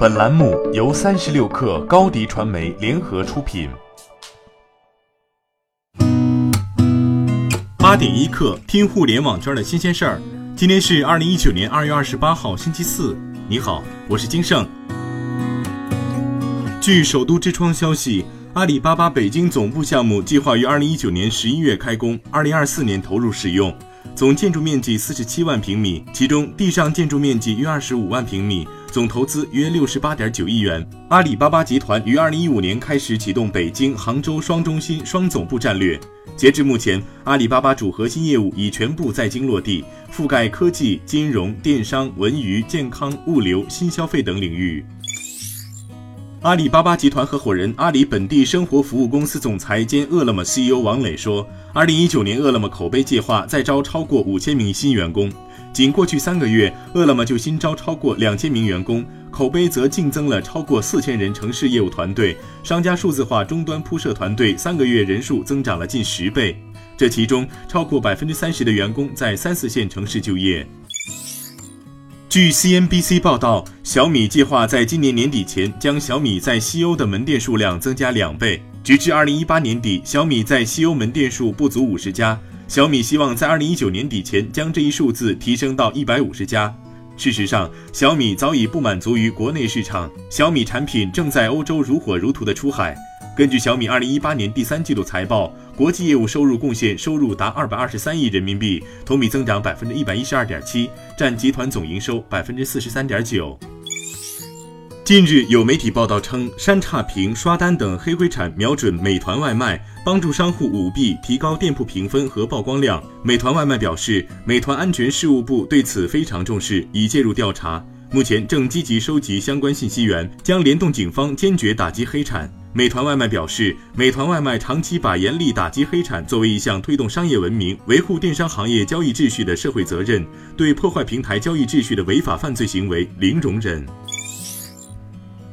本栏目由三十六氪高低传媒联合出品。八点一刻，听互联网圈的新鲜事儿。今天是二零一九年二月二十八号，星期四。你好，我是金盛。据首都之窗消息，阿里巴巴北京总部项目计划于二零一九年十一月开工，二零二四年投入使用。总建筑面积四十七万平米，其中地上建筑面积约二十五万平米，总投资约六十八点九亿元。阿里巴巴集团于二零一五年开始启动北京、杭州双中心、双总部战略。截至目前，阿里巴巴主核心业务已全部在京落地，覆盖科技、金融、电商、文娱、健康、物流、新消费等领域。阿里巴巴集团合伙人、阿里本地生活服务公司总裁兼饿了么 CEO 王磊说：“二零一九年，饿了么口碑计划再招超过五千名新员工。仅过去三个月，饿了么就新招超过两千名员工，口碑则净增了超过四千人。城市业务团队、商家数字化终端铺设团队三个月人数增长了近十倍。这其中，超过百分之三十的员工在三四线城市就业。”据 CNBC 报道，小米计划在今年年底前将小米在西欧的门店数量增加两倍。直至2018年底，小米在西欧门店数不足五十家。小米希望在2019年底前将这一数字提升到一百五十家。事实上，小米早已不满足于国内市场，小米产品正在欧洲如火如荼的出海。根据小米二零一八年第三季度财报，国际业务收入贡献收入达二百二十三亿人民币，同比增长百分之一百一十二点七，占集团总营收百分之四十三点九。近日有媒体报道称，删差评、刷单等黑灰产瞄准美团外卖，帮助商户舞弊，提高店铺评分和曝光量。美团外卖表示，美团安全事务部对此非常重视，已介入调查，目前正积极收集相关信息源，将联动警方，坚决打击黑产。美团外卖表示，美团外卖长期把严厉打击黑产作为一项推动商业文明、维护电商行业交易秩序的社会责任，对破坏平台交易秩序的违法犯罪行为零容忍。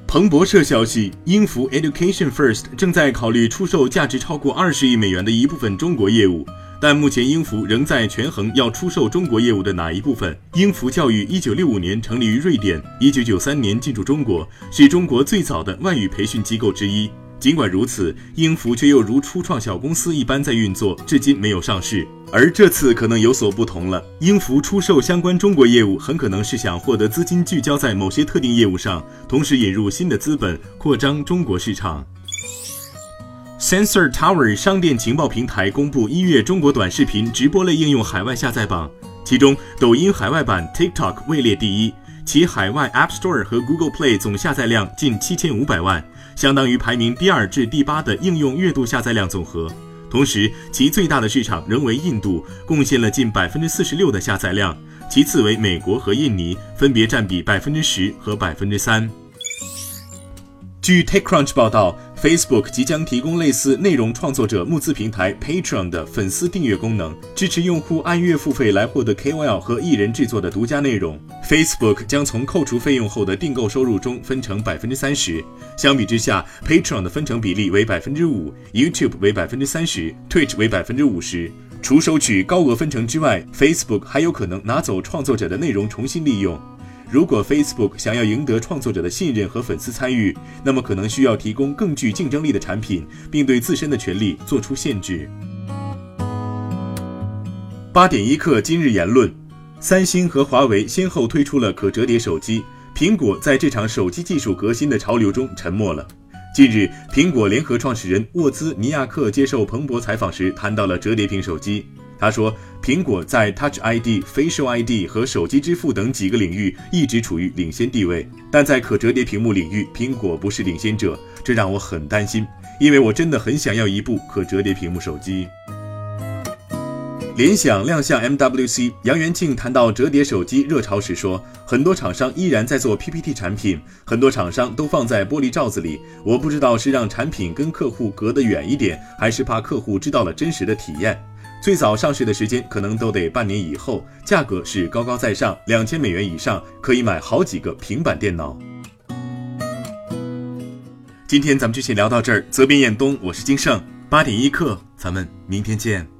彭博社消息，英孚 Education First 正在考虑出售价值超过二十亿美元的一部分中国业务。但目前，英孚仍在权衡要出售中国业务的哪一部分。英孚教育一九六五年成立于瑞典，一九九三年进驻中国，是中国最早的外语培训机构之一。尽管如此，英孚却又如初创小公司一般在运作，至今没有上市。而这次可能有所不同了，英孚出售相关中国业务，很可能是想获得资金聚焦在某些特定业务上，同时引入新的资本，扩张中国市场。Sensor Tower 商店情报平台公布一月中国短视频直播类应用海外下载榜，其中抖音海外版 TikTok 位列第一，其海外 App Store 和 Google Play 总下载量近七千五百万，相当于排名第二至第八的应用月度下载量总和。同时，其最大的市场仍为印度，贡献了近百分之四十六的下载量，其次为美国和印尼，分别占比百分之十和百分之三。据 TechCrunch 报道，Facebook 即将提供类似内容创作者募资平台 Patreon 的粉丝订阅功能，支持用户按月付费来获得 KOL 和艺人制作的独家内容。Facebook 将从扣除费用后的订购收入中分成百分之三十。相比之下，Patreon 的分成比例为百分之五，YouTube 为百分之三十，Twitch 为百分之五十。除收取高额分成之外，Facebook 还有可能拿走创作者的内容重新利用。如果 Facebook 想要赢得创作者的信任和粉丝参与，那么可能需要提供更具竞争力的产品，并对自身的权利做出限制。八点一刻，今日言论：三星和华为先后推出了可折叠手机，苹果在这场手机技术革新的潮流中沉默了。近日，苹果联合创始人沃兹尼亚克接受彭博采访时谈到了折叠屏手机。他说，苹果在 Touch ID、Facial ID 和手机支付等几个领域一直处于领先地位，但在可折叠屏幕领域，苹果不是领先者，这让我很担心，因为我真的很想要一部可折叠屏幕手机。联想亮相 MWC，杨元庆谈到折叠手机热潮时说，很多厂商依然在做 PPT 产品，很多厂商都放在玻璃罩子里，我不知道是让产品跟客户隔得远一点，还是怕客户知道了真实的体验。最早上市的时间可能都得半年以后，价格是高高在上，两千美元以上可以买好几个平板电脑。今天咱们就先聊到这儿，责编彦东，我是金盛，八点一刻，咱们明天见。